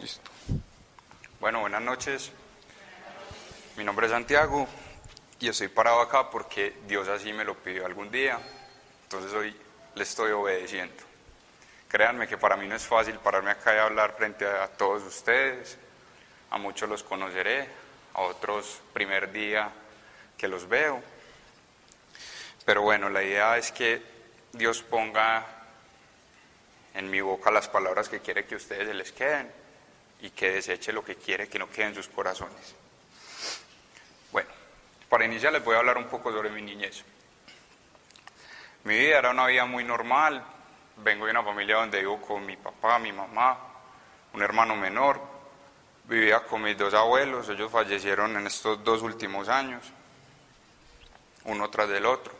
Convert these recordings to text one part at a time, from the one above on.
Listo. Bueno, buenas noches. Mi nombre es Santiago y estoy parado acá porque Dios así me lo pidió algún día. Entonces hoy le estoy obedeciendo. Créanme que para mí no es fácil pararme acá y hablar frente a todos ustedes. A muchos los conoceré, a otros primer día que los veo. Pero bueno, la idea es que Dios ponga en mi boca las palabras que quiere que ustedes se les queden y que deseche lo que quiere que no quede en sus corazones. Bueno, para iniciar les voy a hablar un poco sobre mi niñez. Mi vida era una vida muy normal. Vengo de una familia donde vivo con mi papá, mi mamá, un hermano menor. Vivía con mis dos abuelos, ellos fallecieron en estos dos últimos años, uno tras del otro.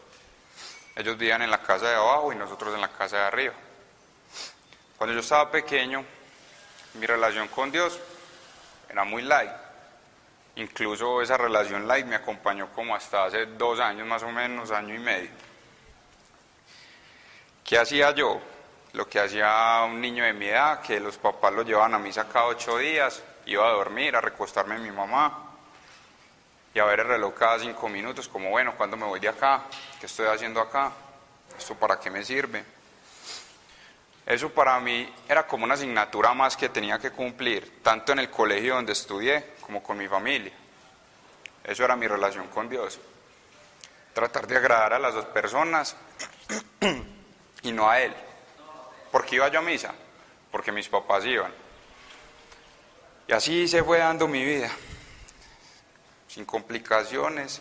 Ellos vivían en la casa de abajo y nosotros en la casa de arriba. Cuando yo estaba pequeño, mi relación con Dios era muy light. Incluso esa relación light me acompañó como hasta hace dos años más o menos, año y medio. ¿Qué hacía yo? Lo que hacía un niño de mi edad, que los papás lo llevaban a misa cada ocho días, iba a dormir, a recostarme en mi mamá y a ver el reloj cada cinco minutos, como bueno, ¿cuándo me voy de acá? ¿Qué estoy haciendo acá? ¿Esto para qué me sirve? Eso para mí era como una asignatura más que tenía que cumplir, tanto en el colegio donde estudié como con mi familia. Eso era mi relación con Dios. Tratar de agradar a las dos personas y no a Él. ¿Por qué iba yo a misa? Porque mis papás iban. Y así se fue dando mi vida, sin complicaciones,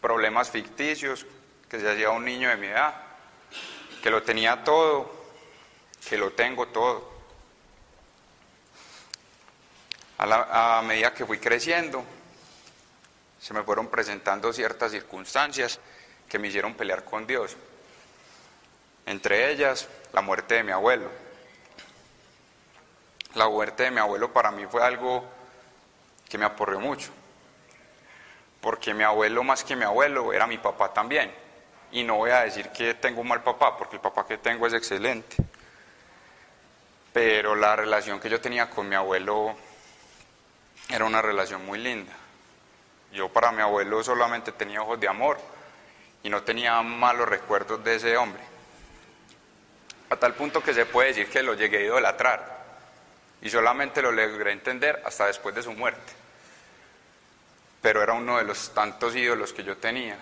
problemas ficticios que se hacía un niño de mi edad, que lo tenía todo, que lo tengo todo. A, medida que fui creciendo, se me fueron presentando ciertas circunstancias que me hicieron pelear con Dios. Entre ellas, la muerte de mi abuelo. La muerte de mi abuelo para mí fue algo que me aporreó mucho, porque mi abuelo más que mi abuelo era mi papá también. Y no voy a decir que tengo un mal papá, porque el papá que tengo es excelente. Pero la relación que yo tenía con mi abuelo era una relación muy linda. Yo para mi abuelo solamente tenía ojos de amor y no tenía malos recuerdos de ese hombre. A tal punto que se puede decir que lo llegué a idolatrar y solamente lo logré entender hasta después de su muerte. Pero era uno de los tantos ídolos que yo tenía.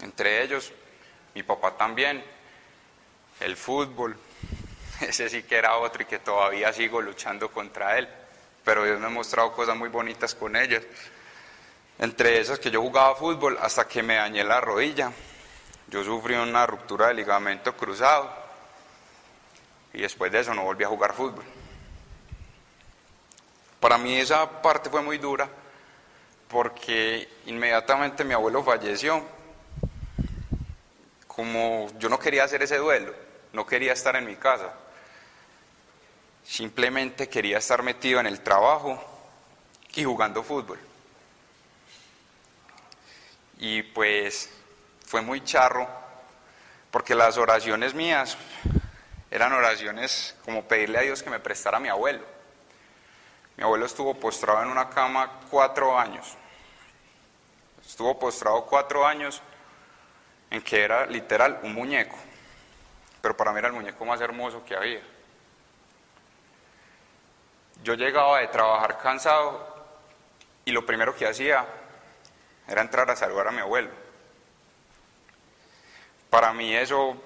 Entre ellos, mi papá también, el fútbol, ese sí que era otro y que todavía sigo luchando contra él. Pero Dios me ha mostrado cosas muy bonitas con ellas. Entre esas que yo jugaba fútbol hasta que me dañé la rodilla. Yo sufrí una ruptura de ligamento cruzado y después de eso no volví a jugar fútbol. Para mí esa parte fue muy dura porque inmediatamente mi abuelo falleció. Como yo no quería hacer ese duelo, no quería estar en mi casa. Simplemente quería estar metido en el trabajo y jugando fútbol. Y pues fue muy charro, porque las oraciones mías eran oraciones como pedirle a Dios que me prestara a mi abuelo. Mi abuelo estuvo postrado en una cama cuatro años. Estuvo postrado cuatro años en que era literal un muñeco, pero para mí era el muñeco más hermoso que había. Yo llegaba de trabajar cansado y lo primero que hacía era entrar a saludar a mi abuelo. Para mí eso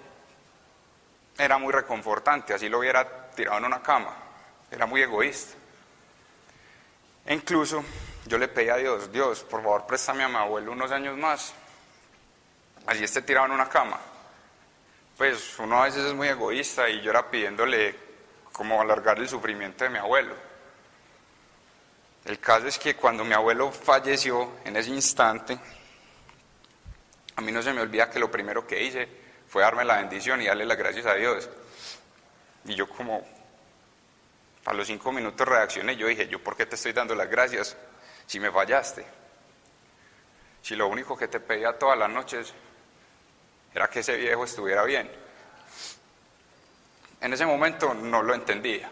era muy reconfortante, así lo hubiera tirado en una cama, era muy egoísta. E incluso yo le pedí a Dios, Dios, por favor préstame a mi abuelo unos años más, así esté tirado en una cama. Pues uno a veces es muy egoísta y yo era pidiéndole como alargar el sufrimiento de mi abuelo. El caso es que cuando mi abuelo falleció, en ese instante, a mí no se me olvida que lo primero que hice fue darme la bendición y darle las gracias a Dios. Y yo como a los cinco minutos reaccioné yo dije, ¿yo por qué te estoy dando las gracias si me fallaste? Si lo único que te pedía todas las noches era que ese viejo estuviera bien. En ese momento no lo entendía,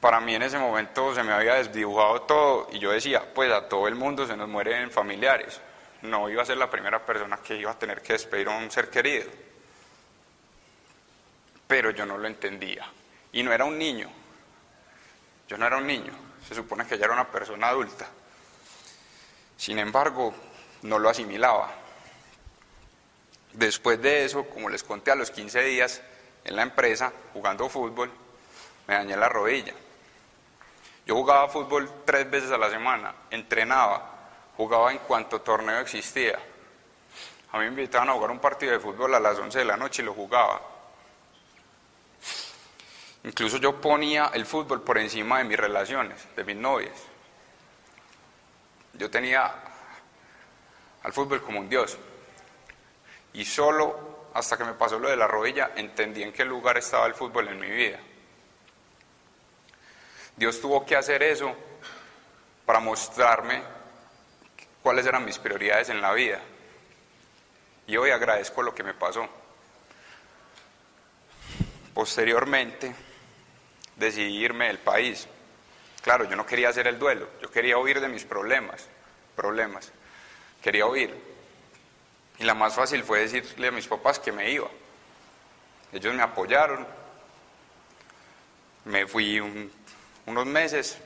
para mí en ese momento se me había desdibujado todo y yo decía, pues a todo el mundo se nos mueren familiares. No iba a ser la primera persona que iba a tener que despedir a un ser querido. Pero yo no lo entendía. Y no era un niño. Yo no era un niño. Se supone que ya era una persona adulta. Sin embargo, no lo asimilaba. Después de eso, como les conté a los 15 días en la empresa, jugando fútbol, me dañé la rodilla. Yo jugaba fútbol tres veces a la semana, entrenaba, jugaba en cuanto torneo existía. A mí me invitaban a jugar un partido de fútbol a las 11 de la noche y lo jugaba. Incluso yo ponía el fútbol por encima de mis relaciones, de mis novias. Yo tenía al fútbol como un dios. Y solo hasta que me pasó lo de la rodilla entendí en qué lugar estaba el fútbol en mi vida. Dios tuvo que hacer eso para mostrarme cuáles eran mis prioridades en la vida. Y hoy agradezco lo que me pasó. Posteriormente decidí irme del país. Claro, yo no quería hacer el duelo, yo quería huir de mis problemas, problemas. Quería huir. Y la más fácil fue decirle a mis papás que me iba. Ellos me apoyaron. Me fui un unos meses,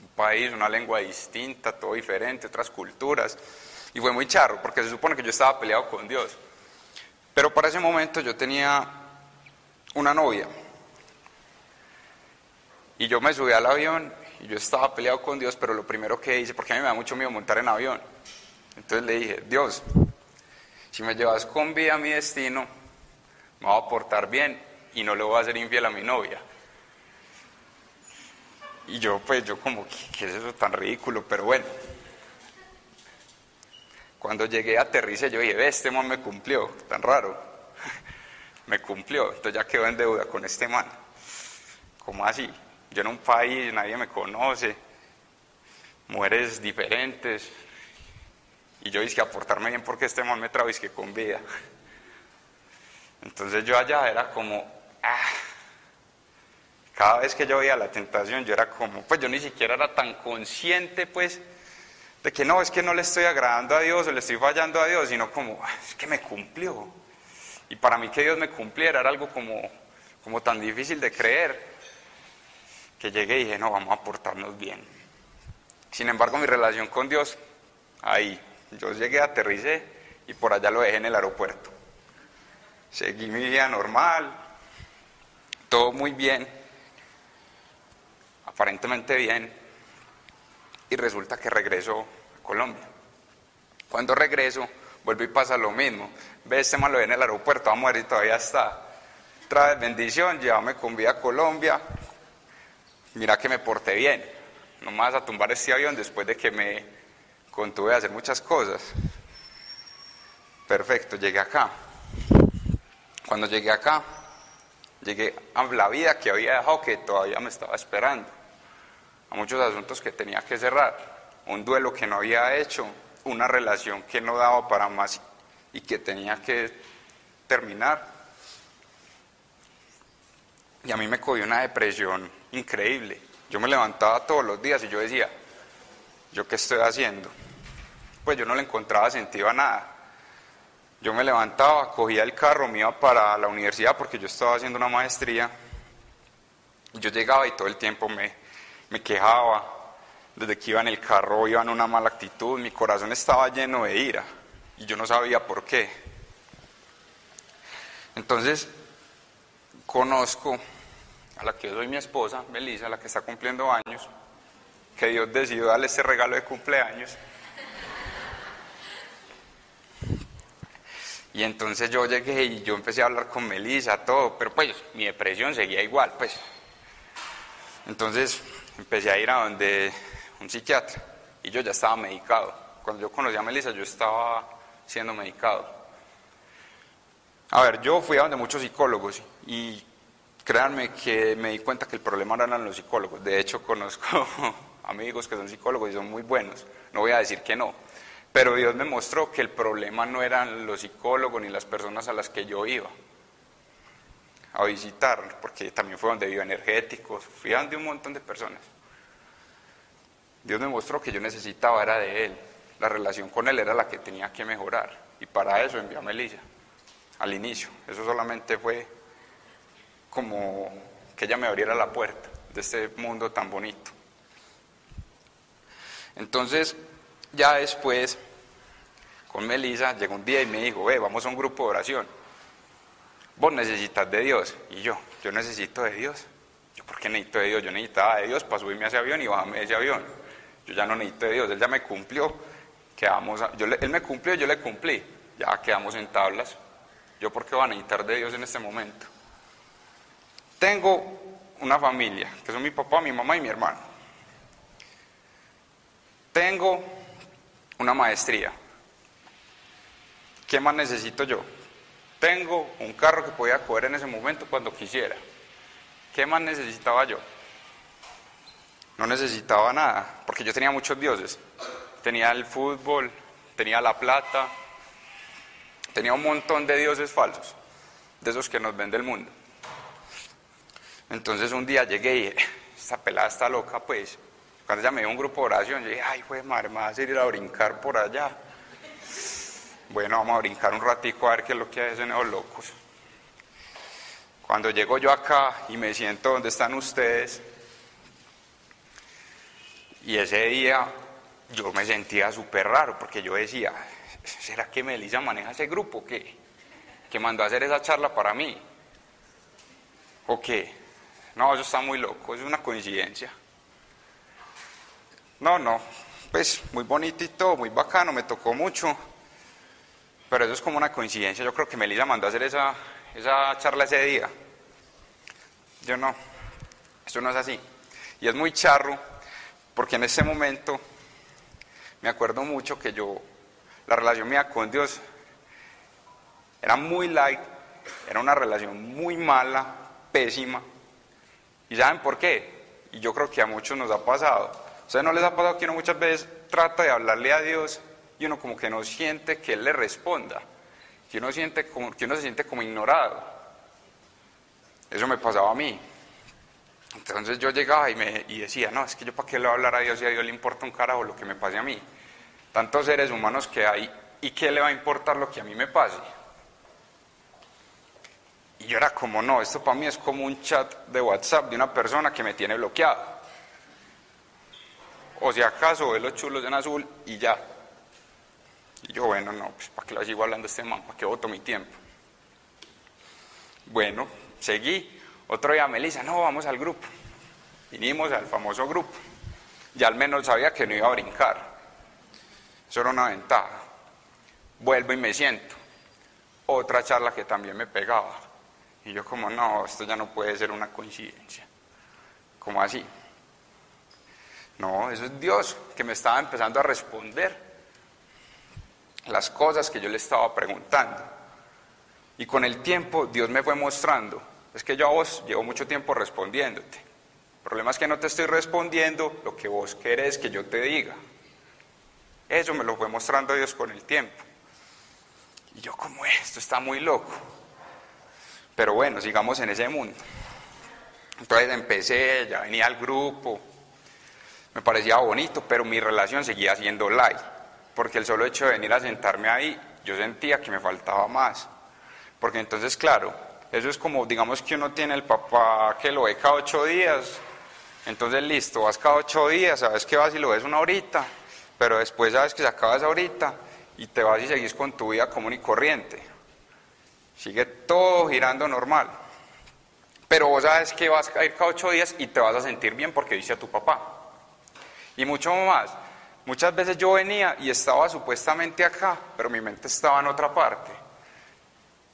un país, una lengua distinta, todo diferente, otras culturas, y fue muy charro, porque se supone que yo estaba peleado con Dios. Pero para ese momento yo tenía una novia, y yo me subí al avión y yo estaba peleado con Dios, pero lo primero que hice, porque a mí me da mucho miedo montar en avión, entonces le dije, Dios, si me llevas con vida a mi destino, me voy a portar bien y no le voy a hacer infiel a mi novia. Y yo, pues, yo como, ¿qué es eso tan ridículo? Pero bueno. Cuando llegué a aterrice, yo dije, ve, este man me cumplió, tan raro. me cumplió, entonces ya quedó en deuda con este man. ¿Cómo así? Yo en un país, nadie me conoce, mujeres diferentes. Y yo dije, aportarme bien porque este man me trajo que con vida. Entonces yo allá era como, ah, cada vez que yo veía la tentación, yo era como, pues yo ni siquiera era tan consciente, pues, de que no, es que no le estoy agradando a Dios o le estoy fallando a Dios, sino como, es que me cumplió. Y para mí que Dios me cumpliera era algo como, como tan difícil de creer, que llegué y dije, no, vamos a portarnos bien. Sin embargo, mi relación con Dios, ahí, yo llegué, aterricé y por allá lo dejé en el aeropuerto. Seguí mi vida normal, todo muy bien aparentemente bien, y resulta que regreso a Colombia. Cuando regreso, vuelvo y pasa lo mismo. Ve, este malo en el aeropuerto, a ver y todavía está. Trae bendición, llévame con vida a Colombia. Mira que me porté bien. No me vas a tumbar este avión después de que me contuve a hacer muchas cosas. Perfecto, llegué acá. Cuando llegué acá, llegué a la vida que había dejado que todavía me estaba esperando a muchos asuntos que tenía que cerrar, un duelo que no había hecho, una relación que no daba para más y que tenía que terminar. Y a mí me cogió una depresión increíble. Yo me levantaba todos los días y yo decía, ¿yo qué estoy haciendo? Pues yo no le encontraba sentido a nada. Yo me levantaba, cogía el carro, me iba para la universidad porque yo estaba haciendo una maestría. Y yo llegaba y todo el tiempo me, me quejaba, desde que iba en el carro iba en una mala actitud, mi corazón estaba lleno de ira y yo no sabía por qué. Entonces, conozco a la que yo soy mi esposa, Melissa, la que está cumpliendo años, que Dios decidió darle ese regalo de cumpleaños. Y entonces yo llegué y yo empecé a hablar con Melissa, todo, pero pues mi depresión seguía igual, pues. Entonces empecé a ir a donde un psiquiatra y yo ya estaba medicado. Cuando yo conocí a Melissa yo estaba siendo medicado. A ver, yo fui a donde muchos psicólogos y créanme que me di cuenta que el problema no eran los psicólogos. De hecho, conozco amigos que son psicólogos y son muy buenos. No voy a decir que no. Pero Dios me mostró que el problema no eran los psicólogos ni las personas a las que yo iba. A visitar, porque también fue donde vivo energéticos, fui a donde un montón de personas. Dios me mostró que yo necesitaba era de Él, la relación con Él era la que tenía que mejorar, y para eso envió a Melissa, al inicio. Eso solamente fue como que ella me abriera la puerta de este mundo tan bonito. Entonces, ya después, con Melissa, llegó un día y me dijo, ve, vamos a un grupo de oración. Vos necesitas de Dios. Y yo, yo necesito de Dios. Yo, ¿por qué necesito de Dios? Yo necesitaba de Dios para subirme a ese avión y bajarme de ese avión. Yo ya no necesito de Dios, Él ya me cumplió. Quedamos, yo, Él me cumplió, yo le cumplí. Ya quedamos en tablas. Yo, ¿por qué voy a necesitar de Dios en este momento? Tengo una familia, que son mi papá, mi mamá y mi hermano. Tengo una maestría. ¿Qué más necesito yo? Tengo un carro que podía coger en ese momento cuando quisiera. ¿Qué más necesitaba yo? No necesitaba nada, porque yo tenía muchos dioses. Tenía el fútbol, tenía la plata, tenía un montón de dioses falsos, de esos que nos vende el mundo. Entonces un día llegué y esta pelada está loca, pues. Cuando ella me dio un grupo de oración, yo dije, ay, pues madre, me vas a ir a brincar por allá. Bueno, vamos a brincar un ratico a ver qué es lo que hacen esos locos. Cuando llego yo acá y me siento donde están ustedes, y ese día yo me sentía súper raro, porque yo decía, ¿será que Melissa maneja ese grupo? ¿Qué? Que mandó a hacer esa charla para mí. ¿O qué? No, eso está muy loco, es una coincidencia. No, no, pues muy bonito y todo, muy bacano, me tocó mucho, pero eso es como una coincidencia. Yo creo que Melissa mandó a hacer esa, esa charla ese día. Yo no, eso no es así. Y es muy charro, porque en ese momento me acuerdo mucho que yo, la relación mía con Dios era muy light, era una relación muy mala, pésima, ¿Y saben por qué? Y yo creo que a muchos nos ha pasado. ¿A ustedes no les ha pasado que uno muchas veces trata de hablarle a Dios y uno como que no siente que Él le responda? Que uno, siente que uno se siente como ignorado. Eso me pasaba a mí. Entonces yo llegaba y, me, y decía, no, es que yo para qué le voy a hablar a Dios y a Dios le importa un carajo lo que me pase a mí. Tantos seres humanos que hay, ¿y qué le va a importar lo que a mí me pase? Y yo era como, no, esto para mí es como un chat de WhatsApp de una persona que me tiene bloqueado. O si acaso ve los chulos en azul y ya. Y yo, bueno, no, pues para qué lo sigo hablando este man, para qué voto mi tiempo. Bueno, seguí. Otro día Melissa, no, vamos al grupo. Vinimos al famoso grupo. Ya al menos sabía que no iba a brincar. Eso era una ventaja. Vuelvo y me siento. Otra charla que también me pegaba y yo como, no, esto ya no puede ser una coincidencia. ¿Cómo así? No, eso es Dios que me estaba empezando a responder las cosas que yo le estaba preguntando. Y con el tiempo Dios me fue mostrando, es que yo a vos llevo mucho tiempo respondiéndote. El problema es que no te estoy respondiendo lo que vos querés que yo te diga. Eso me lo fue mostrando Dios con el tiempo. Y yo como esto está muy loco. Pero bueno, sigamos en ese mundo. Entonces empecé, ya venía al grupo, me parecía bonito, pero mi relación seguía siendo light, porque el solo hecho de venir a sentarme ahí, yo sentía que me faltaba más. Porque entonces, claro, eso es como, digamos que uno tiene el papá que lo ve cada ocho días, entonces listo, vas cada ocho días, sabes que vas y lo ves una horita, pero después sabes que se acaba esa horita y te vas y seguís con tu vida común y corriente. Sigue todo girando normal. Pero vos sabes que vas a ir cada ocho días y te vas a sentir bien porque dice a tu papá. Y mucho más. Muchas veces yo venía y estaba supuestamente acá, pero mi mente estaba en otra parte.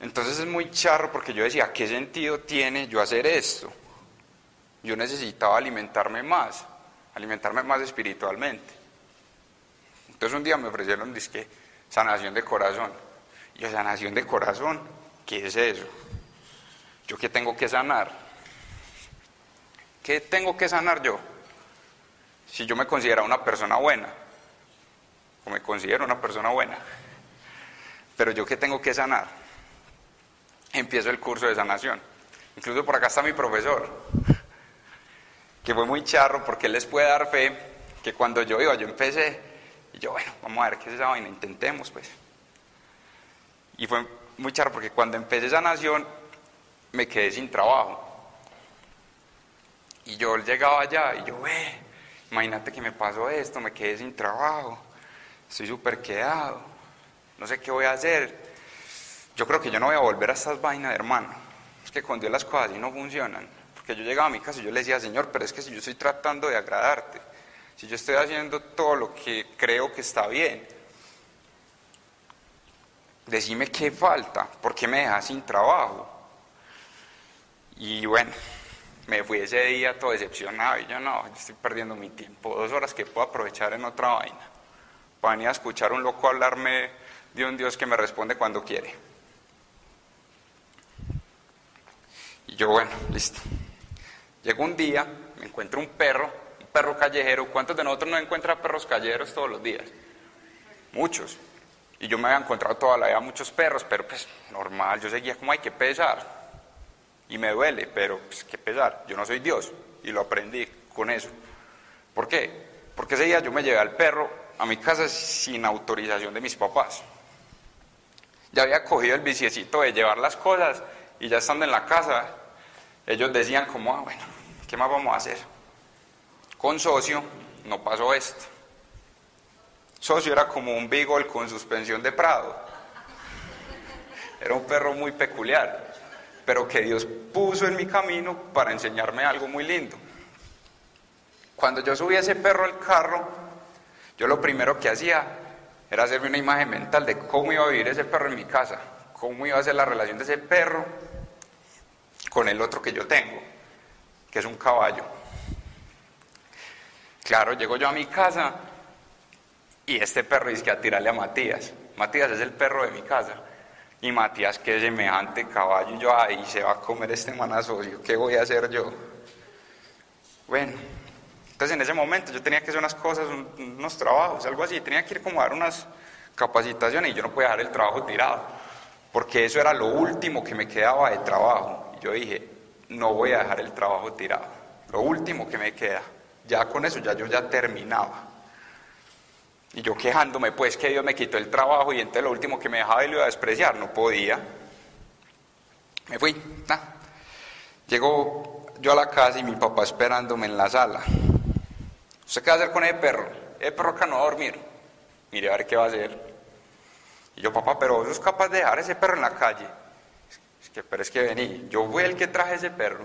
Entonces es muy charro porque yo decía, ¿qué sentido tiene yo hacer esto? Yo necesitaba alimentarme más, alimentarme más espiritualmente. Entonces un día me ofrecieron disque sanación de corazón. Y yo, sanación de corazón, ¿Qué es eso? ¿Yo qué tengo que sanar? ¿Qué tengo que sanar yo? Si yo me considero una persona buena, o me considero una persona buena, pero yo qué tengo que sanar? Empiezo el curso de sanación. Incluso por acá está mi profesor, que fue muy charro porque él les puede dar fe que cuando yo iba, yo empecé, y yo, bueno, vamos a ver qué es esa vaina, intentemos pues. Y fue muy charro porque cuando empecé esa nación me quedé sin trabajo. Y yo llegaba allá y yo, ve, imagínate que me pasó esto, me quedé sin trabajo, estoy súper quedado, no sé qué voy a hacer. Yo creo que yo no voy a volver a estas vainas, hermano. Es que con Dios las cosas así no funcionan. Porque yo llegaba a mi casa y yo le decía, Señor, pero es que si yo estoy tratando de agradarte, si yo estoy haciendo todo lo que creo que está bien, decime qué falta, ¿por qué me dejas sin trabajo? Y bueno, me fui ese día todo decepcionado y yo no, estoy perdiendo mi tiempo, dos horas que puedo aprovechar en otra vaina, para venir a escuchar a un loco hablarme de un Dios que me responde cuando quiere. Y yo, bueno, listo. Llegó un día, me encuentro un perro, un perro callejero. ¿Cuántos de nosotros no encuentran perros callejeros todos los días? Muchos. Y yo me había encontrado toda la vida muchos perros, pero pues normal, yo seguía como hay que pesar. Y me duele, pero pues qué pesar, yo no soy Dios. Y lo aprendí con eso. ¿Por qué? Porque ese día yo me llevé al perro a mi casa sin autorización de mis papás. Ya había cogido el biciecito de llevar las cosas y ya estando en la casa, ellos decían como, ah, bueno, ¿qué más vamos a hacer? Con socio no pasó esto. Socio era como un beagle con suspensión de prado. Era un perro muy peculiar, pero que Dios puso en mi camino para enseñarme algo muy lindo. Cuando yo subí a ese perro al carro, yo lo primero que hacía era hacerme una imagen mental de cómo iba a vivir ese perro en mi casa, cómo iba a ser la relación de ese perro con el otro que yo tengo, que es un caballo. Claro, llego yo a mi casa y este perro dice que a tirarle a Matías. Matías es el perro de mi casa. Y Matías, que semejante caballo, yo, ahí se va a comer este manasocio, ¿qué voy a hacer yo? Bueno, entonces en ese momento yo tenía que hacer unas cosas, unos trabajos, algo así, tenía que ir como a dar unas capacitaciones y yo no podía dejar el trabajo tirado, porque eso era lo último que me quedaba de trabajo. Y yo dije, no voy a dejar el trabajo tirado, lo último que me queda, ya con eso ya yo ya terminaba. Y yo quejándome, pues que Dios me quitó el trabajo y entonces lo último que me dejaba y lo iba a despreciar, no podía. Me fui, nada. Llegó yo a la casa y mi papá esperándome en la sala. ¿Usted qué va a hacer con ese perro? Ese perro acá no va a dormir. Mire a ver qué va a hacer. Y yo, papá, pero vos sos capaz de dejar ese perro en la calle. Es que, pero es que vení, yo fui el que traje ese perro.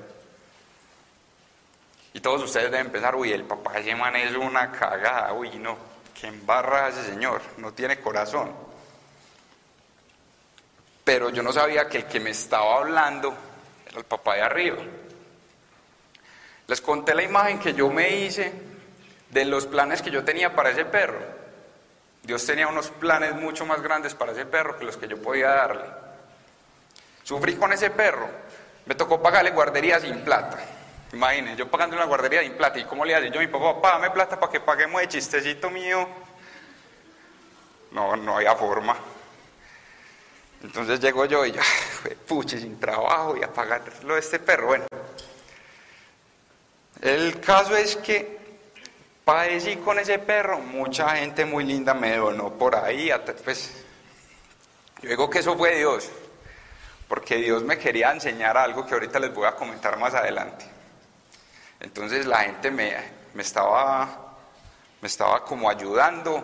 Y todos ustedes deben pensar, uy, el papá de ese man es una cagada, uy, no que embarra ese señor, no tiene corazón. Pero yo no sabía que el que me estaba hablando era el papá de arriba. Les conté la imagen que yo me hice de los planes que yo tenía para ese perro. Dios tenía unos planes mucho más grandes para ese perro que los que yo podía darle. Sufrí con ese perro. Me tocó pagarle guardería sin plata. Imagínense, yo pagando una guardería sin plata. ¿Y cómo le hace? Yo, mi papá, dame plata para que paguemos el chistecito mío. No, no había forma. Entonces llego yo y ya, puche, sin trabajo y a pagarlo de este perro. Bueno, el caso es que padecí con ese perro. Mucha gente muy linda me donó por ahí. Pues, yo digo que eso fue Dios, porque Dios me quería enseñar algo que ahorita les voy a comentar más adelante. Entonces la gente me, estaba, me estaba como ayudando,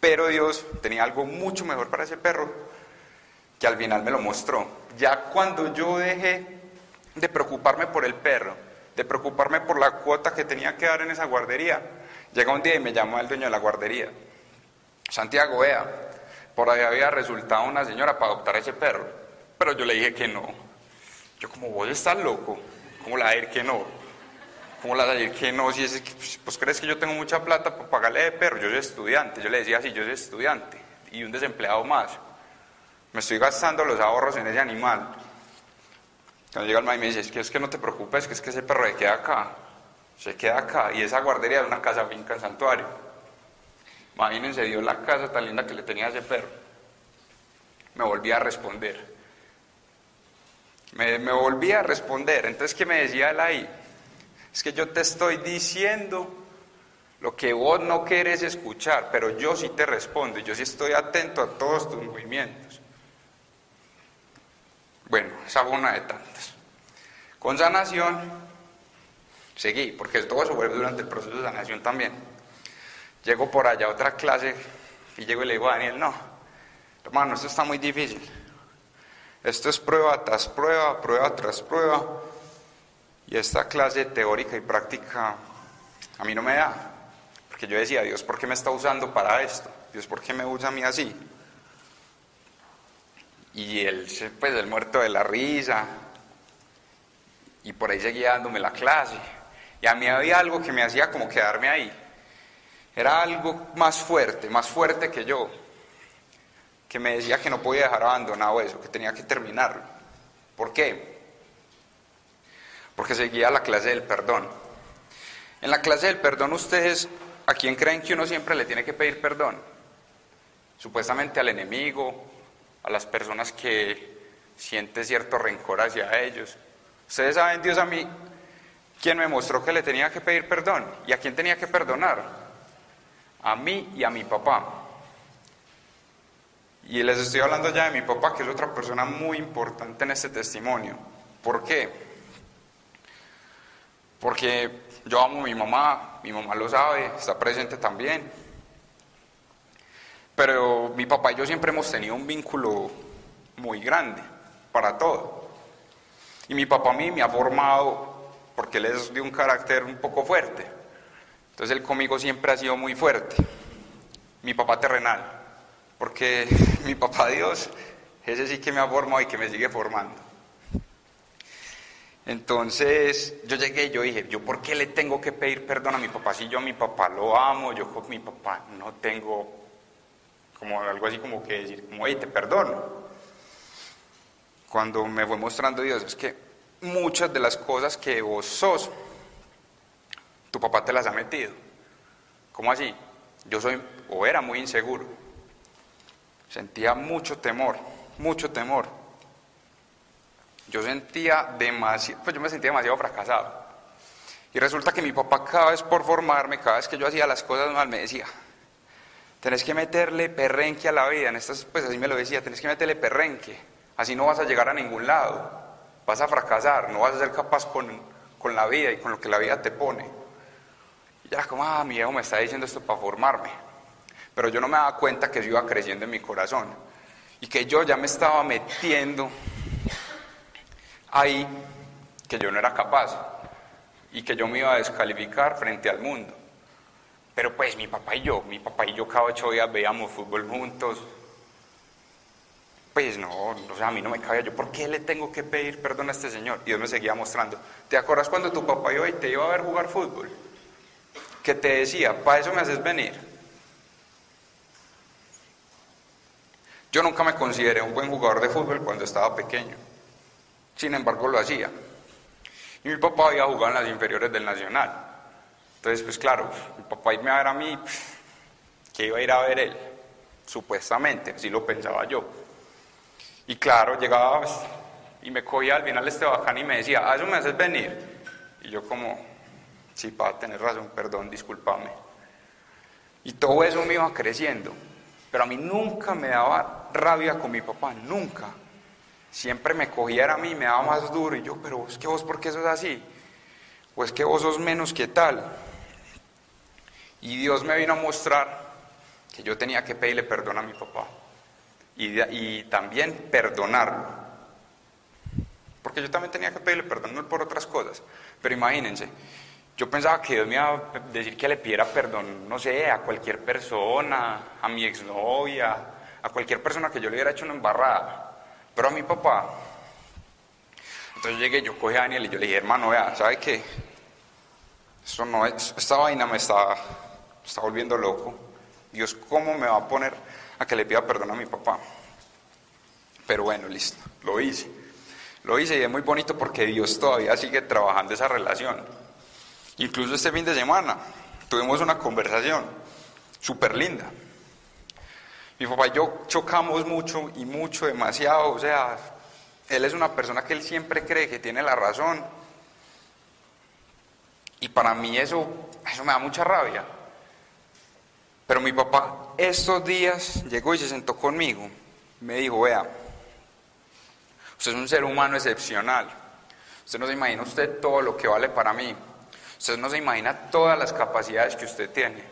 pero Dios tenía algo mucho mejor para ese perro que al final me lo mostró. Ya cuando yo dejé de preocuparme por el perro, de preocuparme por la cuota que tenía que dar en esa guardería, llega un día y me llamó el dueño de la guardería, Santiago, vea, por ahí había resultado una señora para adoptar ese perro, pero yo le dije que no. Yo como vos estás loco, ¿cómo le va a decir que no? ¿Cómo la decir que no? Si es, pues, pues crees que yo tengo mucha plata para pagarle de perro, yo soy estudiante. Yo le decía así, yo soy estudiante y un desempleado más. Me estoy gastando los ahorros en ese animal. Cuando llega el maíz y me dice, es que, es que no te preocupes, que es que ese perro se queda acá. Se queda acá. Y esa guardería es una casa finca en santuario. Imagínense, dio la casa tan linda que le tenía ese perro. Me volví a responder. Me, me volví a responder. Entonces, ¿qué me decía él ahí? Es que yo te estoy diciendo lo que vos no querés escuchar, pero yo sí te respondo, yo sí estoy atento a todos tus movimientos. Bueno, esa fue una de tantas. Con sanación, seguí, porque todo eso fue durante el proceso de sanación también. Llego por allá a otra clase y llego y le digo a Daniel, no, hermano, esto está muy difícil. Esto es prueba tras prueba, prueba tras prueba. Y esta clase teórica y práctica a mí no me da. Porque yo decía, Dios, ¿por qué me está usando para esto? Dios, ¿por qué me usa a mí así? Y él, pues, el muerto de la risa. Y por ahí seguía dándome la clase. Y a mí había algo que me hacía como quedarme ahí. Era algo más fuerte, más fuerte que yo. Que me decía que no podía dejar abandonado eso, que tenía que terminarlo. ¿Por qué? Porque seguía la clase del perdón. En la clase del perdón ustedes, ¿a quién creen que uno siempre le tiene que pedir perdón? Supuestamente al enemigo, a las personas que siente cierto rencor hacia ellos. Ustedes saben, Dios a mí, quién me mostró que le tenía que pedir perdón y a quién tenía que perdonar. A mí y a mi papá. Y les estoy hablando ya de mi papá, que es otra persona muy importante en este testimonio. ¿Por qué? Porque yo amo a mi mamá, mi mamá lo sabe, está presente también. Pero mi papá y yo siempre hemos tenido un vínculo muy grande para todo. Y mi papá a mí me ha formado porque él es de un carácter un poco fuerte. Entonces él conmigo siempre ha sido muy fuerte. Mi papá terrenal. Porque mi papá Dios, ese sí que me ha formado y que me sigue formando. Entonces yo llegué y yo dije, ¿yo por qué le tengo que pedir perdón a mi papá si yo a mi papá lo amo? Yo con mi papá no tengo como algo así como que decir, como, hey, te perdono. Cuando me fue mostrando Dios, es que muchas de las cosas que vos sos, tu papá te las ha metido. ¿Cómo así? Yo soy, o era muy inseguro. Sentía mucho temor, mucho temor. Yo sentía demasiado, pues yo me sentía demasiado fracasado. Y resulta que mi papá cada vez por formarme, cada vez que yo hacía las cosas mal, me decía, Tenés que meterle perrenque a la vida. En estas, pues así me lo decía, tenés que meterle perrenque. Así no vas a llegar a ningún lado. Vas a fracasar, no vas a ser capaz con, con la vida y con lo que la vida te pone. Y ya como, ah, mi hijo me está diciendo esto para formarme. Pero yo no me daba cuenta que eso iba creciendo en mi corazón. Y que yo ya me estaba metiendo ahí que yo no era capaz. Y que yo me iba a descalificar frente al mundo. Pero pues mi papá y yo, mi papá y yo cada ocho días veíamos fútbol juntos. Pues no, o sea, a mí no me cabía yo, ¿por qué le tengo que pedir perdón a este señor? Y Dios me seguía mostrando. ¿Te acuerdas cuando tu papá y te iba a ver jugar fútbol? Que te decía, para eso me haces venir. Yo nunca me consideré un buen jugador de fútbol cuando estaba pequeño. Sin embargo, lo hacía. Y mi papá había jugado en las inferiores del Nacional. Entonces, pues claro, mi papá iba a ver a mí, que iba a ir a ver él, supuestamente, así lo pensaba yo. Y claro, llegaba pues, y me cogía al final este bacán y me decía, ¿a eso me haces venir? Y yo como, sí, para tener razón, perdón, discúlpame. Y todo eso me iba creciendo, pero a mí nunca me daba rabia con mi papá, nunca. Siempre me cogía a mí, me daba más duro, y yo, pero es que vos, ¿por qué sos así? Pues que vos sos menos que tal. Y Dios me vino a mostrar que yo tenía que pedirle perdón a mi papá y, también perdonarlo. Porque yo también tenía que pedirle perdón por otras cosas. Pero imagínense, yo pensaba que Dios me iba a decir que le pidiera perdón, no sé, a cualquier persona, a mi exnovia, a cualquier persona que yo le hubiera hecho una embarrada. Pero a mi papá. Entonces llegué, yo cogí a Daniel y yo le dije, hermano, vea, ¿sabe qué? Eso no es, esta vaina me está está volviendo loco. Dios, ¿cómo me va a poner a que le pida perdón a mi papá? Pero bueno, listo, lo hice. Lo hice y es muy bonito porque Dios todavía sigue trabajando esa relación. Incluso este fin de semana tuvimos una conversación súper linda. Mi papá y yo chocamos mucho y mucho, demasiado, o sea, él es una persona que él siempre cree que tiene la razón. Y para mí eso, eso me da mucha rabia. Pero mi papá estos días llegó y se sentó conmigo. Me dijo, vea, usted es un ser humano excepcional. Usted no se imagina usted todo lo que vale para mí. Usted no se imagina todas las capacidades que usted tiene.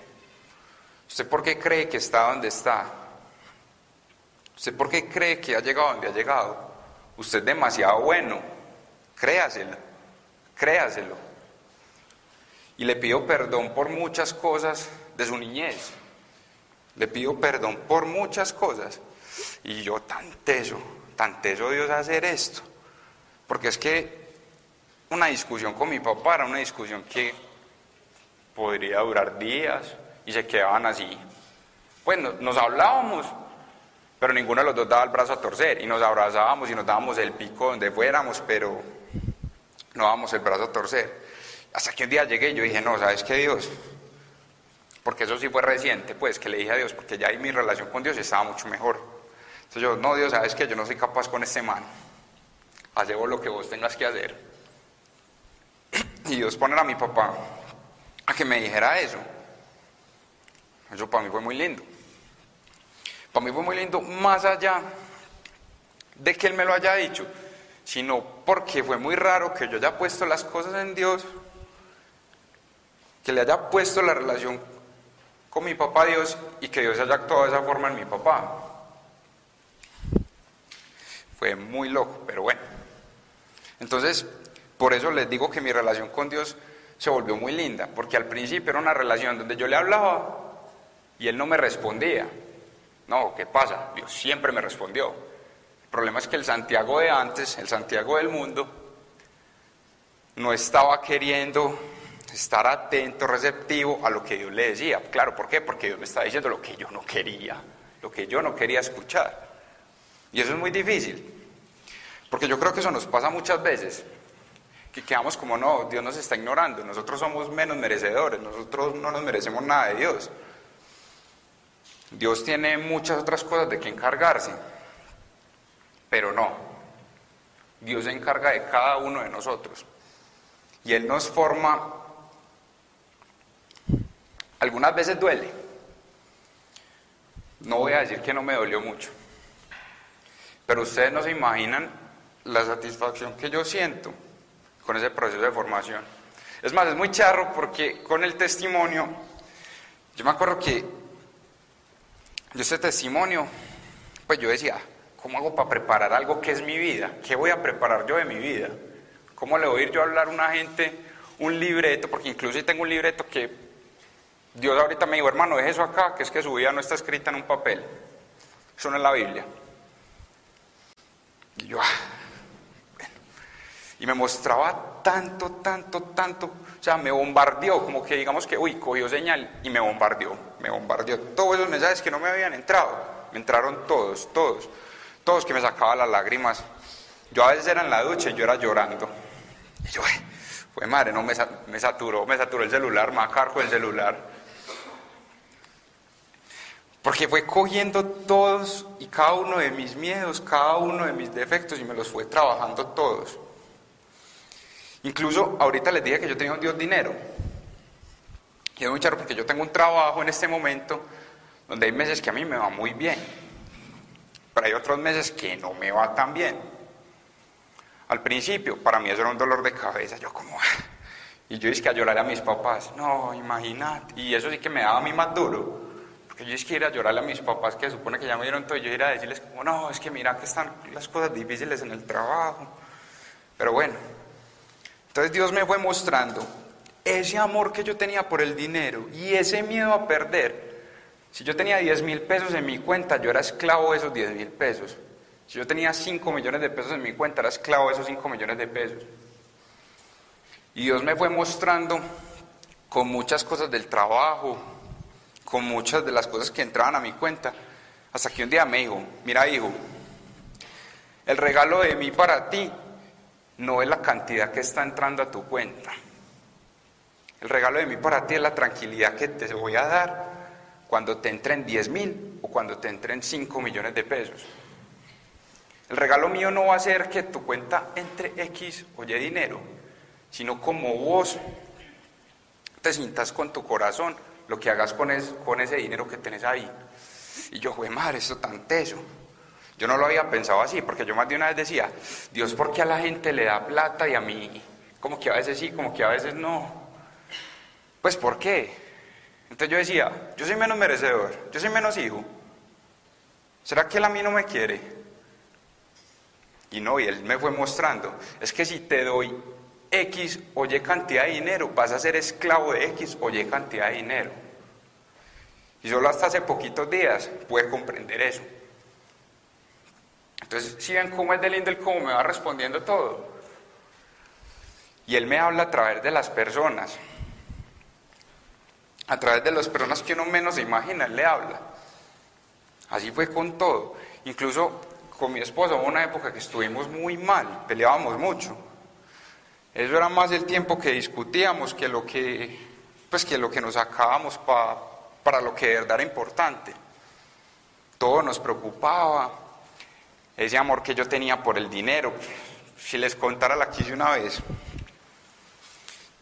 ¿Usted por qué cree que está donde está? ¿Usted por qué cree que ha llegado donde ha llegado? Usted es demasiado bueno. Créaselo. Créaselo. Y le pido perdón por muchas cosas de su niñez. Le pido perdón por muchas cosas. Y yo tan teso, tan teso Dios hacer esto. Porque es que una discusión con mi papá era una discusión que podría durar días y se quedaban así. Pues nos hablábamos, pero ninguno de los dos daba el brazo a torcer y nos abrazábamos y nos dábamos el pico donde fuéramos, pero no dábamos el brazo a torcer. Hasta que un día llegué y yo dije, no, ¿sabes qué Dios? Porque eso sí fue reciente, pues, que le dije a Dios, porque ya ahí mi relación con Dios estaba mucho mejor. Entonces yo, no, Dios, ¿sabes qué? Yo no soy capaz con este man. Haz lo que vos tengas que hacer. Y Dios poner a mi papá a que me dijera eso. Eso para mí fue muy lindo. Para mí fue muy lindo, más allá de que Él me lo haya dicho, sino porque fue muy raro que yo haya puesto las cosas en Dios, que le haya puesto la relación con mi papá Dios y que Dios haya actuado de esa forma en mi papá. Fue muy loco, pero bueno. Entonces, por eso les digo que mi relación con Dios se volvió muy linda, porque al principio era una relación donde yo le hablaba y Él no me respondía. No, ¿qué pasa? Dios siempre me respondió. El problema es que el Santiago de antes, el Santiago del mundo, no estaba queriendo estar atento, receptivo a lo que Dios le decía. Claro, ¿por qué? Porque Dios me estaba diciendo lo que yo no quería, lo que yo no quería escuchar. Y eso es muy difícil, porque yo creo que eso nos pasa muchas veces, que quedamos como, no, Dios nos está ignorando, nosotros somos menos merecedores, nosotros no nos merecemos nada de Dios. Dios tiene muchas otras cosas de que encargarse, pero no. Dios se encarga de cada uno de nosotros. Y Él nos forma, algunas veces duele. No voy a decir que no me dolió mucho, pero ustedes no se imaginan la satisfacción que yo siento con ese proceso de formación. Es más, es muy charro porque con el testimonio, yo me acuerdo que yo ese testimonio, pues yo decía, ¿cómo hago para preparar algo que es mi vida? ¿Qué voy a preparar yo de mi vida? ¿Cómo le voy a ir yo a hablar a una gente un libreto? Porque incluso tengo un libreto que Dios ahorita me dijo, hermano, deje eso acá, que es que su vida no está escrita en un papel. Eso no es la Biblia. Y yo, ah, bueno. Y me mostraba tanto, tanto, tanto o sea, me bombardeó, como que digamos que, uy, cogió señal y me bombardeó, me bombardeó. Todos esos mensajes que no me habían entrado, me entraron todos, todos, todos que me sacaban las lágrimas. Yo a veces era en la ducha y yo era llorando. Y yo, fue madre, no me, me saturó, me saturó el celular, me cargo el celular. Porque fue cogiendo todos y cada uno de mis miedos, cada uno de mis defectos y me los fue trabajando todos. Incluso ahorita les dije que yo tenía un Dios dinero. Es muy charro porque yo tengo un trabajo en este momento donde hay meses que a mí me va muy bien, pero hay otros meses que no me va tan bien. Al principio, para mí eso era un dolor de cabeza, yo como... Y yo dije que a llorarle a mis papás, no, imagínate. Y eso sí que me daba a mí más duro. Porque yo dije que ir a llorarle a mis papás, que supone que ya me dieron todo, yo iba a decirles como, no, es que mira que están las cosas difíciles en el trabajo. Pero bueno, entonces Dios me fue mostrando ese amor que yo tenía por el dinero y ese miedo a perder. Si yo tenía 10 mil pesos en mi cuenta, yo era esclavo de esos 10 mil pesos. Si yo tenía 5 millones de pesos en mi cuenta, era esclavo de esos 5 millones de pesos. Y Dios me fue mostrando con muchas cosas del trabajo, con muchas de las cosas que entraban a mi cuenta, hasta que un día me dijo, mira hijo, el regalo de mí para ti no es la cantidad que está entrando a tu cuenta. El regalo de mí para ti es la tranquilidad que te voy a dar cuando te entren 10 mil o cuando te entren 5 millones de pesos. El regalo mío no va a ser que tu cuenta entre X o Y dinero, sino como vos te sientas con tu corazón lo que hagas con, con ese dinero que tenés ahí. Y yo, güey, madre, esto tan teso. Yo no lo había pensado así, porque yo más de una vez decía, Dios, ¿por qué a la gente le da plata y a mí como que a veces sí, como que a veces no? Pues ¿por qué? Entonces yo decía, yo soy menos merecedor, yo soy menos hijo. ¿Será que él a mí no me quiere? Y no, y él me fue mostrando, es que si te doy X o Y cantidad de dinero, vas a ser esclavo de X o Y cantidad de dinero. Y solo hasta hace poquitos días pude comprender eso. Entonces, si ven cómo es de lindo el cómo me va respondiendo todo. Y él me habla a través de las personas. A través de las personas que uno menos se imagina, él le habla. Así fue con todo. Incluso con mi esposa hubo una época que estuvimos muy mal, peleábamos mucho. Eso era más el tiempo que discutíamos que lo que, pues que lo que nos sacábamos para lo que de verdad era importante. Todo nos preocupaba, ese amor que yo tenía por el dinero. Si les contara la quise una vez.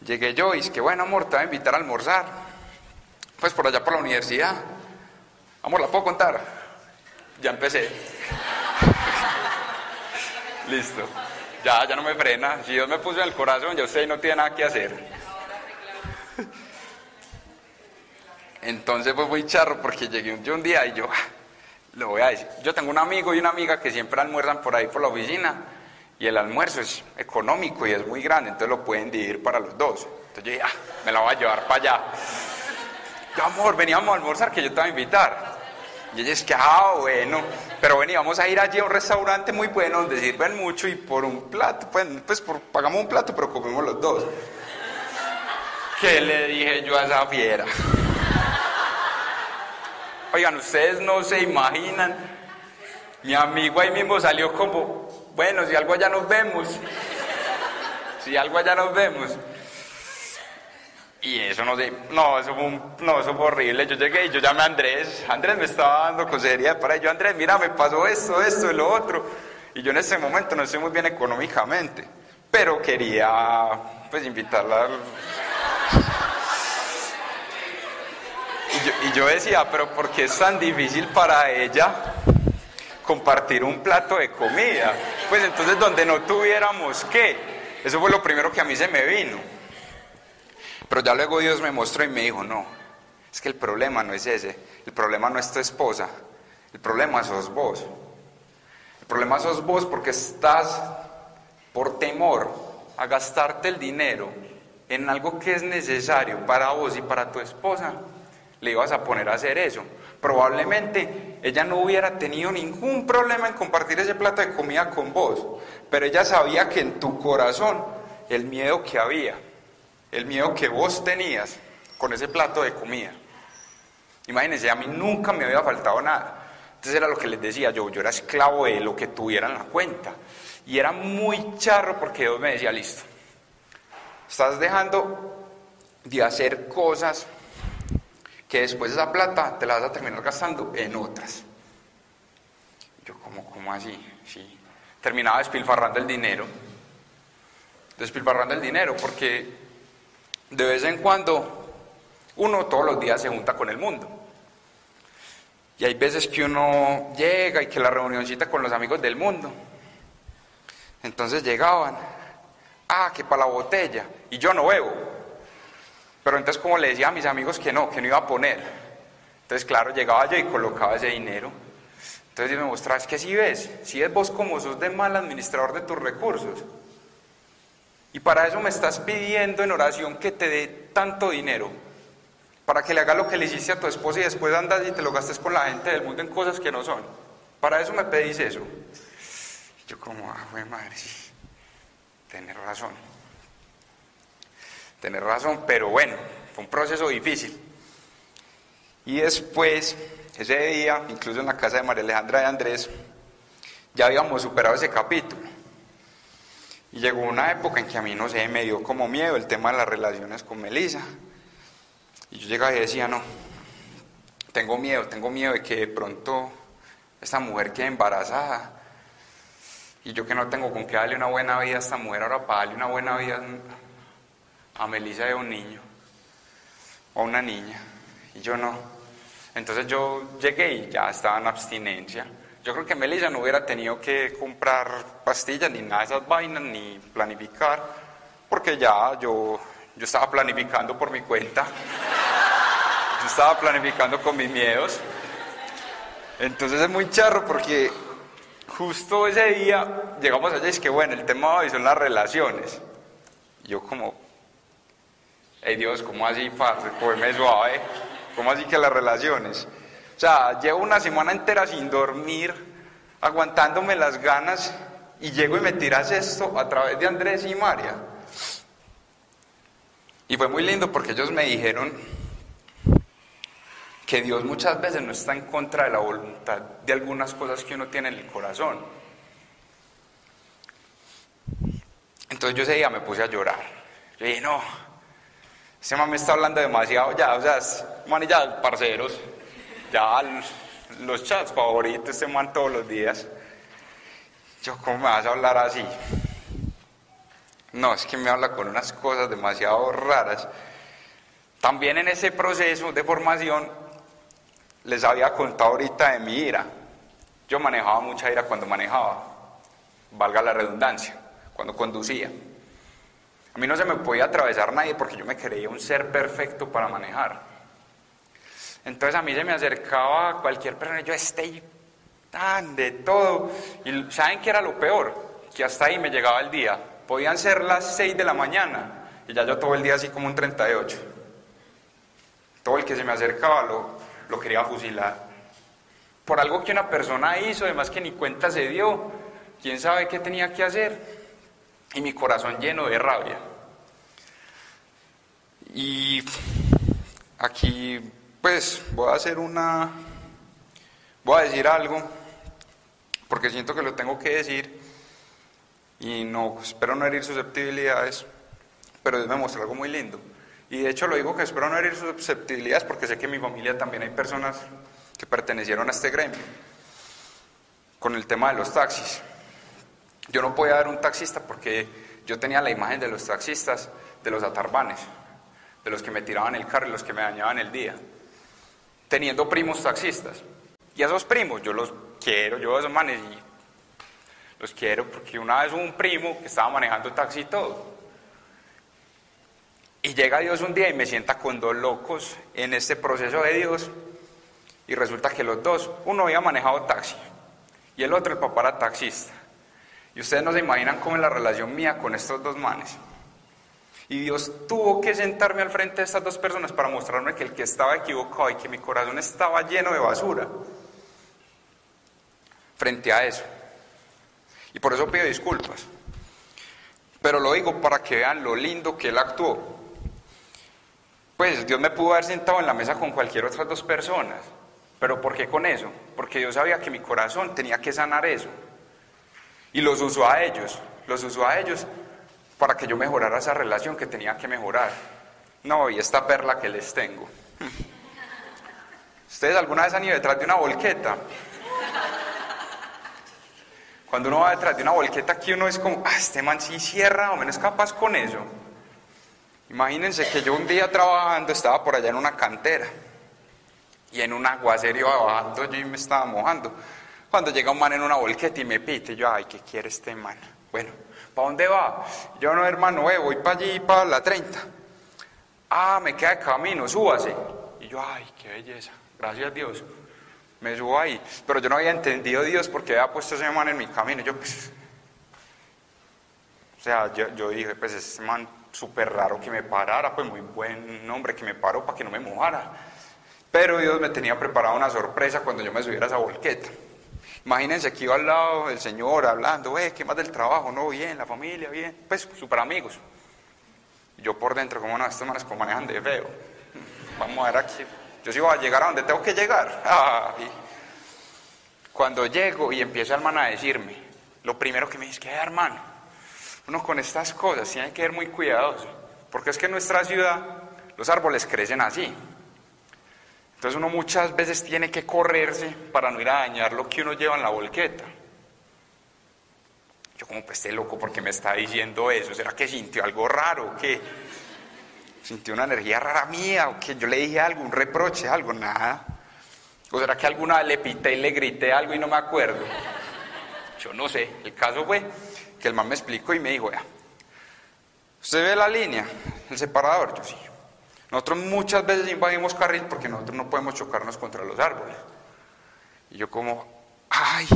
Llegué yo y es que bueno, amor, te voy a invitar a almorzar. Pues por allá por la universidad. Amor, ¿la puedo contar? Ya empecé. Listo. Ya, ya no me frena. Si Dios me puso en el corazón, ya usted no tiene nada que hacer. Entonces pues muy charro porque llegué un, día y yo, lo voy a decir. Yo tengo un amigo y una amiga que siempre almuerzan por ahí por la oficina y el almuerzo es económico y es muy grande, entonces lo pueden dividir para los dos. Entonces yo dije, ah, me la voy a llevar para allá. Amor, veníamos a almorzar que yo te voy a invitar. Y ella es que, ah, bueno, pero veníamos a ir allí a un restaurante muy bueno donde sirven mucho y por un plato, pues, pues pagamos un plato, pero comemos los dos. ¿Qué le dije yo a esa fiera? Oigan, ustedes no se imaginan. Mi amigo ahí mismo salió como, bueno, si algo allá nos vemos. Si algo allá nos vemos. Y eso no sé, no, eso fue, no, eso fue horrible. Yo llegué y yo llamé a Andrés. Andrés me estaba dando cosería para yo, Andrés, mira, me pasó esto, esto y lo otro. Y yo en ese momento no estoy muy bien económicamente, pero quería pues invitarla y yo decía, pero ¿por qué es tan difícil para ella compartir un plato de comida? Pues entonces donde no tuviéramos qué, eso fue lo primero que a mí se me vino. Pero ya luego Dios me mostró y me dijo, no, es que el problema no es ese, el problema no es tu esposa, el problema sos vos. El problema sos vos porque estás por temor a gastarte el dinero en algo que es necesario para vos y para tu esposa le ibas a poner a hacer eso. Probablemente ella no hubiera tenido ningún problema en compartir ese plato de comida con vos, pero ella sabía que en tu corazón el miedo que había, el miedo que vos tenías con ese plato de comida. Imagínense, a mí nunca me había faltado nada. Entonces era lo que les decía yo, yo era esclavo de lo que tuviera en la cuenta. Y era muy charro porque Dios me decía, listo, estás dejando de hacer cosas que después esa plata te la vas a terminar gastando en otras. Yo, como, ¿cómo así? Sí. Terminaba despilfarrando el dinero. Despilfarrando el dinero, porque de vez en cuando uno todos los días se junta con el mundo. Y hay veces que uno llega y que la reunioncita con los amigos del mundo. Entonces llegaban, ah, que para la botella, y yo no bebo. Pero entonces como le decía a mis amigos que no, que no iba a poner. Entonces claro, llegaba yo y colocaba ese dinero. Entonces me mostraba, es que si ves, si es vos como sos de mal administrador de tus recursos. Y para eso me estás pidiendo en oración que te dé tanto dinero. Para que le hagas lo que le hiciste a tu esposa y después andas y te lo gastes con la gente del mundo en cosas que no son. Para eso me pedís eso. Yo como, ah, güey, madre, sí, tenés razón tener razón, pero bueno, fue un proceso difícil. Y después, ese día, incluso en la casa de María Alejandra de Andrés, ya habíamos superado ese capítulo. Y llegó una época en que a mí, no sé, me dio como miedo el tema de las relaciones con Melissa. Y yo llegaba y decía, no, tengo miedo, tengo miedo de que de pronto esta mujer quede embarazada Y yo que no tengo con qué darle una buena vida a esta mujer, ahora para darle una buena vida a Melissa de un niño o a una niña. Y yo no. Entonces yo llegué y ya estaba en abstinencia. Yo creo que Melissa no hubiera tenido que comprar pastillas ni nada de esas vainas, ni planificar, porque ya yo, yo estaba planificando por mi cuenta. Yo estaba planificando con mis miedos. Entonces es muy charro porque justo ese día llegamos allá y es que bueno, el tema hoy son las relaciones. Yo como, hey Dios, ¿cómo así, parce? Cógeme suave. ¿Cómo así que las relaciones? O sea, llevo una semana entera sin dormir, aguantándome las ganas y llego y me tiras esto a través de Andrés y María. Y fue muy lindo porque ellos me dijeron que Dios muchas veces no está en contra de la voluntad de algunas cosas que uno tiene en el corazón. Entonces yo ese día me puse a llorar. Yo dije, no, ese man está hablando demasiado ya, o sea, man ya, parceros, ya los chats favoritos, este man todos los días. Yo, ¿cómo me vas a hablar así? No, es que me habla con unas cosas demasiado raras. También en ese proceso de formación les había contado ahorita de mi ira. Yo manejaba mucha ira cuando manejaba, valga la redundancia, cuando conducía. A mí no se me podía atravesar nadie porque yo me creía un ser perfecto para manejar. Entonces a mí se me acercaba cualquier persona yo estoy tan de todo. Y ¿saben qué era lo peor? Que hasta ahí me llegaba el día. Podían ser las 6 de la mañana y ya yo todo el día así como un 38. Todo el que se me acercaba lo, lo quería fusilar. Por algo que una persona hizo, además que ni cuenta se dio, quién sabe qué tenía que hacer, y mi corazón lleno de rabia. Y aquí, pues, voy a hacer una, voy a decir algo, porque siento que lo tengo que decir, y no, espero no herir susceptibilidades, pero Dios me muestra algo muy lindo. Y de hecho lo digo que espero no herir susceptibilidades porque sé que en mi familia también hay personas que pertenecieron a este gremio. Con el tema de los taxis. Yo no podía dar un taxista porque yo tenía la imagen de los taxistas, de los atarbanes, de los que me tiraban el carro y los que me dañaban el día. Teniendo primos taxistas. Y a esos primos yo los quiero, yo esos manes los quiero porque una vez hubo un primo que estaba manejando taxi y todo. Y llega Dios un día y me sienta con dos locos en este proceso de Dios. Y resulta que los dos, uno había manejado taxi y el otro, el papá, era taxista. Y ustedes no se imaginan cómo es la relación mía con estos dos manes. Y Dios tuvo que sentarme al frente de estas dos personas para mostrarme que el que estaba equivocado y que mi corazón estaba lleno de basura. Frente a eso. Y por eso pido disculpas. Pero lo digo para que vean lo lindo que Él actuó. Pues Dios me pudo haber sentado en la mesa con cualquier otras dos personas. ¿Pero por qué con eso? Porque Dios sabía que mi corazón tenía que sanar eso. Y los usó a ellos, los usó a ellos para que yo mejorara esa relación que tenía que mejorar. No, y esta perla que les tengo. ¿Ustedes alguna vez han ido detrás de una volqueta? Cuando uno va detrás de una volqueta, aquí uno es como, ah, este man sí cierra, o menos capaz con eso. Imagínense que yo un día trabajando estaba por allá en una cantera y en un aguacero iba bajando yo y me estaba mojando. Cuando llega un man en una volqueta y me pite, yo, ay, ¿qué quiere este man? Bueno, ¿para dónde va? Yo no, hermano, eh, voy para allí, para la 30. Ah, me queda de camino, súbase. Y yo, ay, qué belleza, gracias a Dios. Me subo ahí. Pero yo no había entendido a Dios porque había puesto ese man en mi camino. Yo, pues, o sea, yo, dije, pues ese man súper raro que me parara, pues muy buen nombre que me paró para que no me mojara. Pero Dios me tenía preparado una sorpresa cuando yo me subiera a esa volqueta. Imagínense que iba al lado del Señor hablando, eh, ¿qué más del trabajo? No, bien, la familia, bien, pues súper amigos. Yo por dentro, como no, estos manes como manejan de feo. Vamos a ver aquí. Yo sí voy a llegar a donde tengo que llegar. cuando llego y empieza el hermano a decirme, lo primero que me dice, ¿qué hermano? uno con estas cosas tiene que ser muy cuidadoso, porque es que en nuestra ciudad los árboles crecen así. Entonces uno muchas veces tiene que correrse para no ir a dañar lo que uno lleva en la volqueta. Yo como, pues este loco, ¿por qué me está diciendo eso? ¿Será que sintió algo raro? ¿Qué? ¿Sintió una energía rara mía? ¿O que yo le dije algo, un reproche, algo? Nada. ¿O será que alguna vez le pité y le grité algo y no me acuerdo? Yo no sé. El caso fue que el man me explicó y me dijo, ¿usted ve la línea, el separador? Yo sí. Nosotros muchas veces invadimos carril porque nosotros no podemos chocarnos contra los árboles. Y yo como, ay,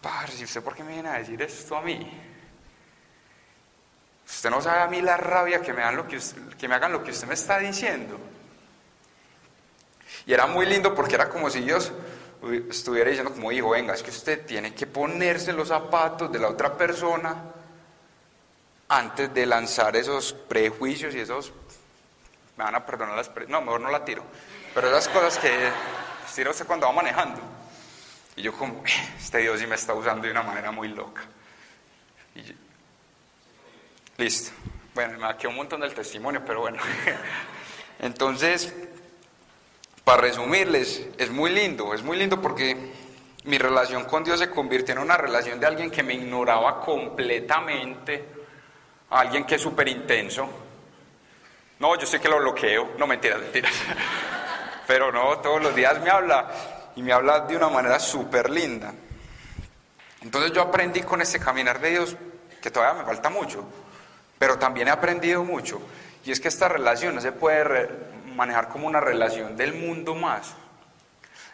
parce, ¿usted por qué me viene a decir esto a mí? Usted no sabe a mí la rabia que me, dan lo que, que me hagan lo que usted me está diciendo. Y era muy lindo porque era como si Dios estuviera diciendo como hijo, venga, es que usted tiene que ponerse los zapatos de la otra persona antes de lanzar esos prejuicios y esos me van a perdonar las... No, mejor no la tiro. Pero esas cosas que tira usted cuando va manejando. Y yo como, este Dios sí me está usando de una manera muy loca. listo. Bueno, me quedó un montón del testimonio, pero bueno. Entonces, para resumirles, es muy lindo, es muy lindo porque mi relación con Dios se convirtió en una relación de alguien que me ignoraba completamente, alguien que es súper intenso, no, yo sé que lo bloqueo, no mentiras, mentiras. Pero no, todos los días me habla y me habla de una manera súper linda. Entonces yo aprendí con este caminar de Dios, que todavía me falta mucho, pero también he aprendido mucho. Y es que esta relación no se puede manejar como una relación del mundo más.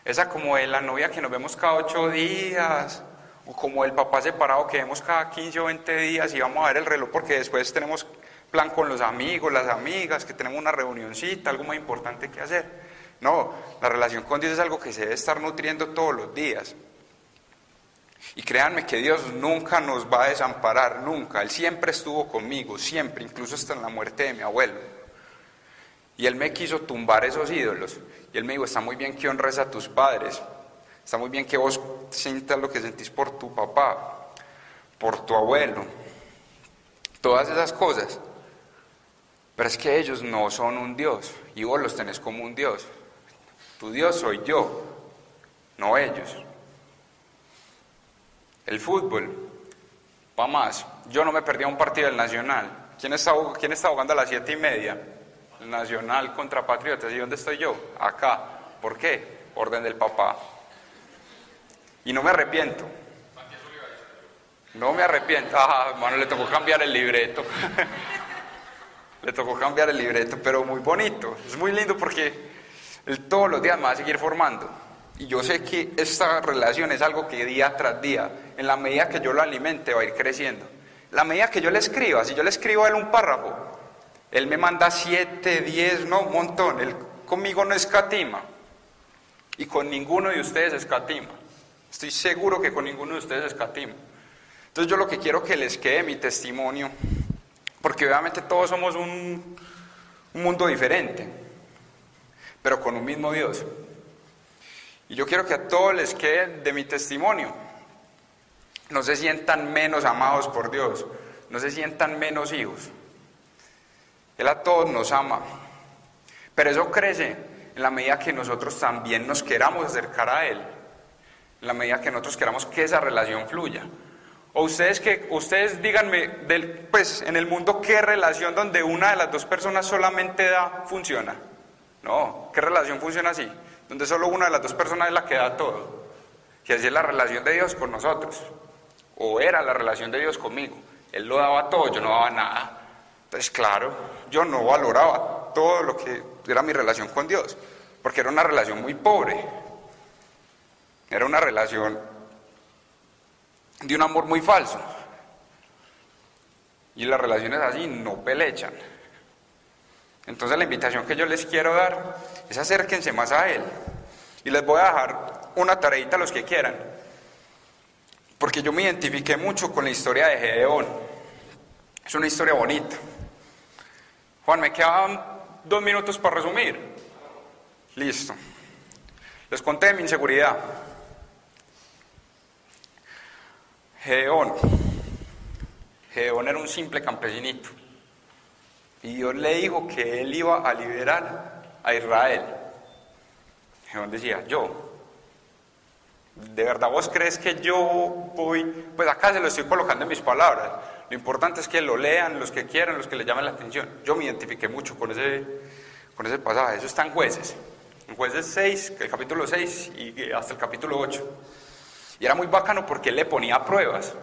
Esa como de la novia que nos vemos cada ocho días, o como el papá separado que vemos cada 15 o 20 días y vamos a ver el reloj porque después tenemos con los amigos, las amigas, que tenemos una reunioncita, algo más importante que hacer. No, la relación con Dios es algo que se debe estar nutriendo todos los días. Y créanme que Dios nunca nos va a desamparar, nunca. Él siempre estuvo conmigo, siempre, incluso hasta en la muerte de mi abuelo. Y Él me quiso tumbar esos ídolos. Y Él me dijo, está muy bien que honres a tus padres. Está muy bien que vos sientas lo que sentís por tu papá, por tu abuelo. Todas esas cosas. Pero es que ellos no son un Dios y vos los tenés como un Dios. Tu Dios soy yo, no ellos. El fútbol, va más. Yo no me perdí un partido del Nacional. ¿Quién está, quién está jugando a las siete y media? El Nacional contra Patriotas. ¿Y dónde estoy yo? Acá. ¿Por qué? Orden del papá. Y no me arrepiento. No me arrepiento. Ah, hermano, le tocó cambiar el libreto. le tocó cambiar el libreto, pero muy bonito, es muy lindo porque él todos los días me va a seguir formando. Y yo sé que esta relación es algo que día tras día, en la medida que yo lo alimente, va a ir creciendo. La medida que yo le escriba, si yo le escribo a él un párrafo, él me manda siete, diez, no, un montón. Él conmigo no escatima. Y con ninguno de ustedes escatima. Estoy seguro que con ninguno de ustedes escatima. Entonces yo lo que quiero que les quede mi testimonio porque obviamente todos somos un, mundo diferente, pero con un mismo Dios. Y yo quiero que a todos les quede de mi testimonio. No se sientan menos amados por Dios, no se sientan menos hijos. Él a todos nos ama, pero eso crece en la medida que nosotros también nos queramos acercar a Él, en la medida que nosotros queramos que esa relación fluya. O ustedes que ustedes díganme del, pues en el mundo qué relación donde una de las dos personas solamente da funciona. No, ¿qué relación funciona así? Donde solo una de las dos personas es la que da todo. Y es la relación de Dios con nosotros. O era la relación de Dios conmigo. Él lo daba todo, yo no daba nada. Entonces, claro, yo no valoraba todo lo que era mi relación con Dios, porque era una relación muy pobre. Era una relación de un amor muy falso. Y las relaciones así no pelechan. Entonces la invitación que yo les quiero dar es acérquense más a Él. Y les voy a dejar una tareita a los que quieran. Porque yo me identifiqué mucho con la historia de Gedeón. Es una historia bonita. Juan, me quedan dos minutos para resumir. Listo. Les conté mi inseguridad. Gedeón. Gedeón era un simple campesinito. Y Dios le dijo que él iba a liberar a Israel. Gedeón decía, yo. ¿De verdad vos crees que yo voy? Pues acá se lo estoy colocando en mis palabras. Lo importante es que lo lean los que quieran, los que les llamen la atención. Yo me identifiqué mucho con ese, con ese pasaje. Eso está en jueces. En jueces 6, el capítulo 6 y hasta el capítulo 8. Y era muy bacano porque él le ponía pruebas.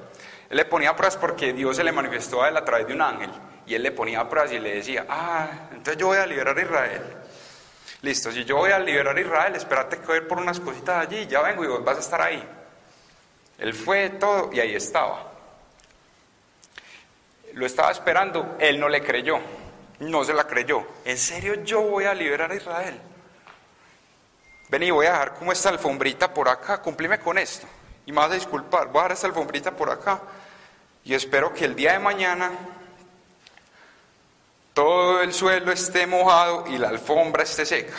Él le ponía pruebas porque Dios se le manifestó a él a través de un ángel. Y él le ponía pruebas y le decía, ah, entonces yo voy a liberar a Israel. Listo, si yo voy a liberar a Israel, espérate que voy a ir por unas cositas allí, ya vengo y vos vas a estar ahí. Él fue todo y ahí estaba. Lo estaba esperando, él no le creyó, no se la creyó. ¿En serio yo voy a liberar a Israel? Ven y voy a dejar como esta alfombrita por acá, cumplime con esto. Y me vas a disculpar, voy a dejar esta alfombrita por acá. Y espero que el día de mañana todo el suelo esté mojado y la alfombra esté seca.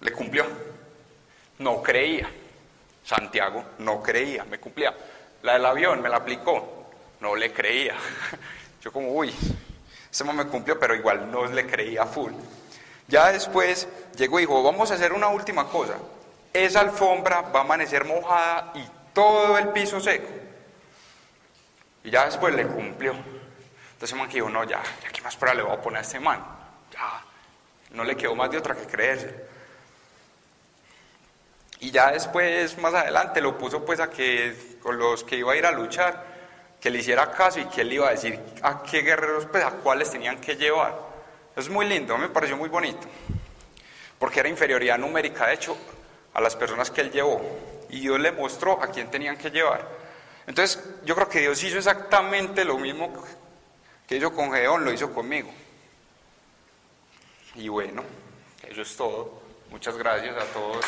Le cumplió. No creía. Santiago no creía, me cumplía. La del avión me la aplicó, no le creía. Yo como, uy, ese me cumplió, pero igual no le creía full. Ya después llegó y dijo, vamos a hacer una última cosa. Esa alfombra va a amanecer mojada y todo el piso seco. Y ya después le cumplió. Entonces man dijo, no, ya, ya qué más prueba le voy a poner a este man. Ya, no le quedó más de otra que creerse. Y ya después, más adelante, lo puso pues a que con los que iba a ir a luchar, que le hiciera caso y que él iba a decir a qué guerreros, pues a cuáles tenían que llevar. Es muy lindo, me pareció muy bonito. Porque era inferioridad numérica, de hecho, a las personas que él llevó. Y Dios le mostró a quién tenían que llevar. Entonces, yo creo que Dios hizo exactamente lo mismo que hizo con Gedeón, lo hizo conmigo. Y bueno, eso es todo. Muchas gracias a todos.